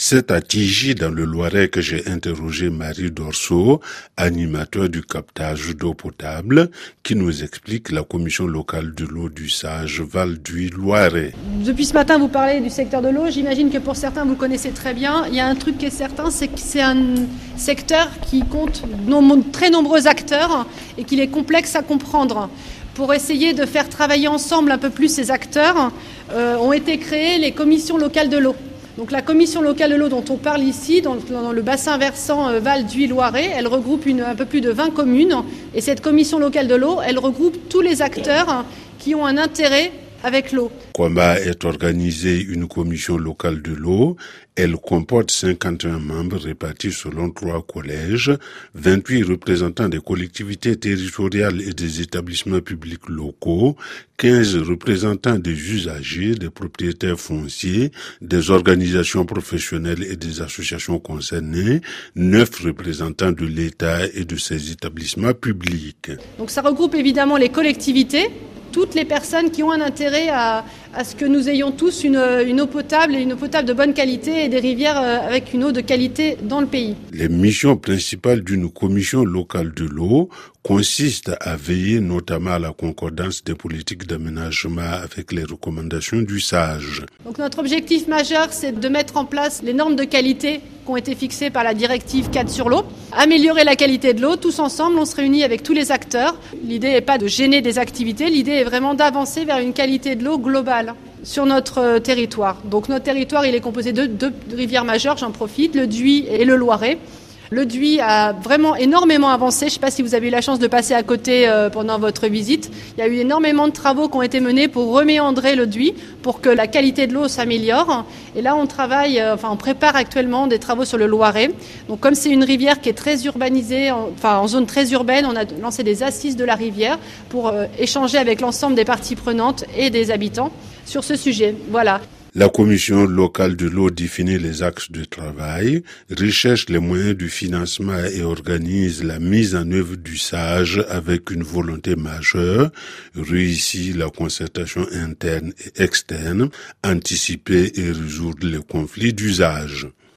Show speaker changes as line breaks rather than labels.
C'est à Tigy, dans le Loiret, que j'ai interrogé Marie Dorso, animateur du captage d'eau potable, qui nous explique la commission locale de l'eau du Sage Val du Loiret.
Depuis ce matin, vous parlez du secteur de l'eau. J'imagine que pour certains, vous connaissez très bien. Il y a un truc qui est certain, c'est que c'est un secteur qui compte très nombreux acteurs et qu'il est complexe à comprendre. Pour essayer de faire travailler ensemble un peu plus ces acteurs, euh, ont été créées les commissions locales de l'eau. Donc la commission locale de l'eau dont on parle ici, dans, le bassin versant euh, Val d'Huile Loiret, elle regroupe un peu plus de 20 communes. Et cette commission locale de l'eau, elle regroupe tous les acteurs qui ont un intérêt avec l'eau.
Comment est organisée une commission locale de l'eau Elle comporte 51 membres répartis selon trois collèges, 28 représentants des collectivités territoriales et des établissements publics locaux, 15 représentants des usagers, des propriétaires fonciers, des organisations professionnelles et des associations concernées, 9 représentants de l'État et de ses établissements publics.
Donc ça regroupe évidemment les collectivités, toutes les personnes qui ont un intérêt à, ce que nous ayons tous une, eau potable et une eau potable de bonne qualité et des rivières euh, avec une eau de qualité dans le pays.
Les missions principales d'une commission locale de l'eau consistent à veiller notamment à la concordance des politiques d'aménagement avec les recommandations du SAGE.
Donc notre objectif majeur, c'est de mettre en place les normes de qualité ont été fixées par la directive 4 sur l'eau, améliorer la qualité de l'eau. Tous ensemble, on se réunit avec tous les acteurs. L'idée n'est pas de gêner des activités, l'idée est vraiment d'avancer vers une qualité de l'eau globale sur notre euh, territoire. Donc notre territoire, il est composé de deux rivières majeures, j'en profite, le Duy et le Loiret. Le Duy a vraiment énormément avancé. Je ne sais pas si vous avez eu la chance de passer à côté euh, pendant votre visite. Il y a eu énormément de travaux qui ont été menés pour reméandrer le Duy, pour que la qualité de l'eau s'améliore. Et là, on travaille, euh, enfin, on prépare actuellement des travaux sur le Loiret. Donc, comme c'est une rivière qui est très urbanisée, enfin, en zone très urbaine, on a lancé des assises de la rivière pour euh, échanger avec l'ensemble des parties prenantes et des habitants sur ce sujet. Voilà.
La commission locale de l'eau définit les axes de travail, recherche les moyens du financement et organise la mise en œuvre du SAGE avec une volonté majeure, réussit la concertation interne et externe, anticiper et résoudre les conflits d'usage.